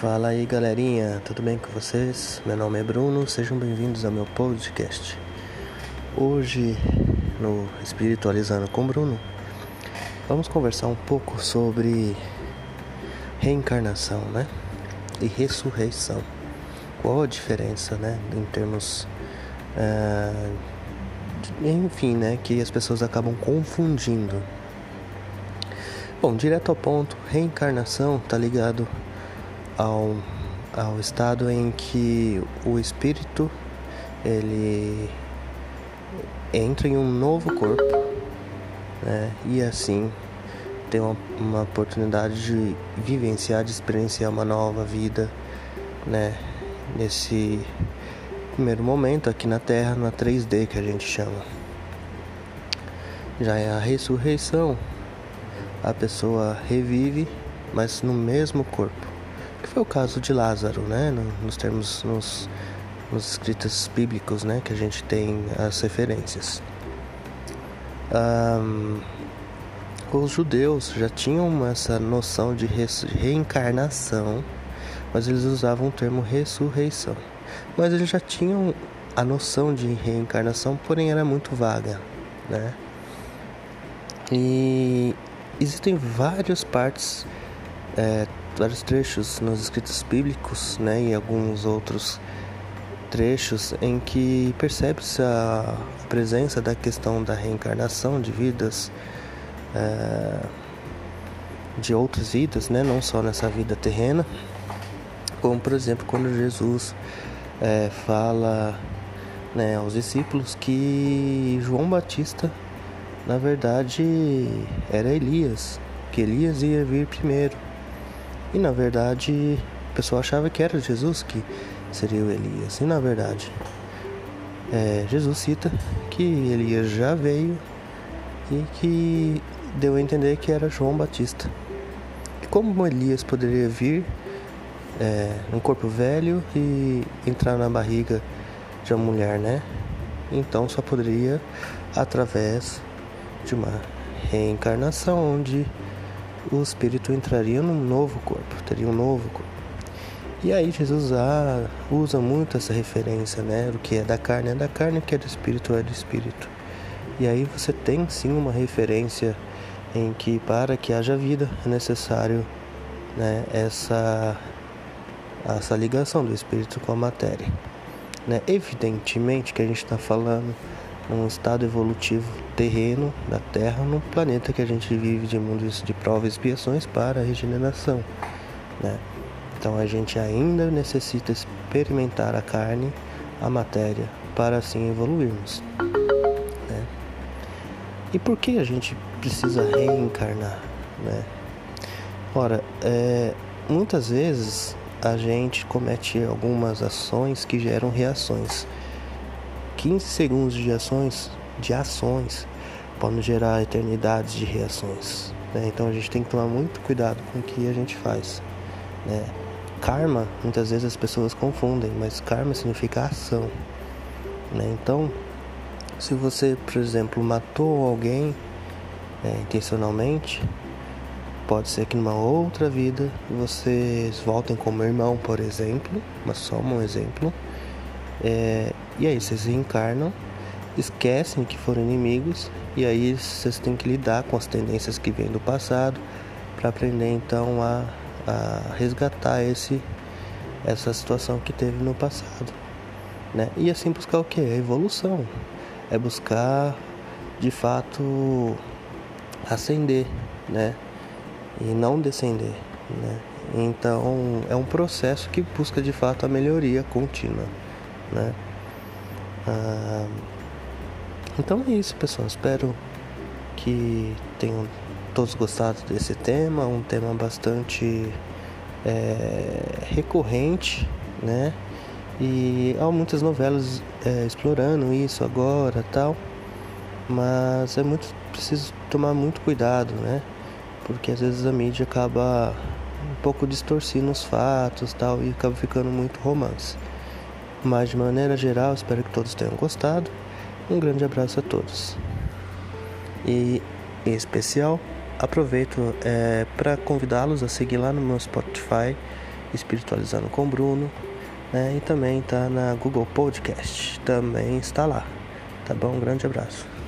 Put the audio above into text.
Fala aí galerinha, tudo bem com vocês? Meu nome é Bruno, sejam bem-vindos ao meu podcast. Hoje, no Espiritualizando com Bruno, vamos conversar um pouco sobre reencarnação, né? E ressurreição. Qual a diferença, né? Em termos. Uh, enfim, né? Que as pessoas acabam confundindo. Bom, direto ao ponto, reencarnação está ligado ao, ao estado em que o espírito ele entra em um novo corpo né? e assim tem uma, uma oportunidade de vivenciar, de experienciar uma nova vida né? nesse primeiro momento aqui na Terra, na 3D que a gente chama. Já é a ressurreição, a pessoa revive, mas no mesmo corpo que foi o caso de Lázaro, né? Nos termos, nos, nos escritos bíblicos, né? Que a gente tem as referências. Um, os judeus já tinham essa noção de reencarnação, mas eles usavam o termo ressurreição. Mas eles já tinham a noção de reencarnação, porém era muito vaga, né? E existem várias partes é, vários trechos nos escritos bíblicos, né, e alguns outros trechos em que percebe-se a presença da questão da reencarnação de vidas, é, de outras vidas, né, não só nessa vida terrena, como por exemplo quando Jesus é, fala né, aos discípulos que João Batista na verdade era Elias, que Elias ia vir primeiro. E na verdade, o pessoal achava que era Jesus que seria o Elias. E na verdade, é, Jesus cita que Elias já veio e que deu a entender que era João Batista. E como Elias poderia vir é, num corpo velho e entrar na barriga de uma mulher, né? Então só poderia através de uma reencarnação onde o espírito entraria num novo corpo, teria um novo corpo. E aí Jesus ah, usa muito essa referência, né? O que é da carne é da carne, o que é do espírito é do espírito. E aí você tem sim uma referência em que para que haja vida é necessário né, essa, essa ligação do espírito com a matéria. Né? Evidentemente que a gente está falando um estado evolutivo terreno da Terra no planeta que a gente vive de mundos de provas e expiações para a regeneração. Né? Então a gente ainda necessita experimentar a carne, a matéria, para assim evoluirmos. Né? E por que a gente precisa reencarnar? Né? Ora, é, muitas vezes a gente comete algumas ações que geram reações 15 segundos de ações, de ações podem gerar eternidades de reações. Né? Então a gente tem que tomar muito cuidado com o que a gente faz. Né? Karma, muitas vezes as pessoas confundem, mas karma significa ação. Né? Então, se você, por exemplo, matou alguém é, intencionalmente, pode ser que numa outra vida vocês voltem como irmão, por exemplo, mas só um exemplo. É, e aí vocês reencarnam, esquecem que foram inimigos e aí vocês têm que lidar com as tendências que vêm do passado para aprender então a, a resgatar esse essa situação que teve no passado, né? E assim buscar o que? A evolução. É buscar de fato ascender, né? E não descender, né? Então é um processo que busca de fato a melhoria contínua, né? Ah, então é isso, pessoal. Espero que tenham todos gostado desse tema, um tema bastante é, recorrente, né? E há muitas novelas é, explorando isso agora, tal. Mas é muito preciso tomar muito cuidado, né? Porque às vezes a mídia acaba um pouco distorcendo os fatos, tal, e acaba ficando muito romance. Mas de maneira geral, espero que todos tenham gostado. Um grande abraço a todos. E em especial, aproveito é, para convidá-los a seguir lá no meu Spotify Espiritualizando com Bruno, né? E também tá na Google Podcast, também está lá. Tá bom? Um grande abraço.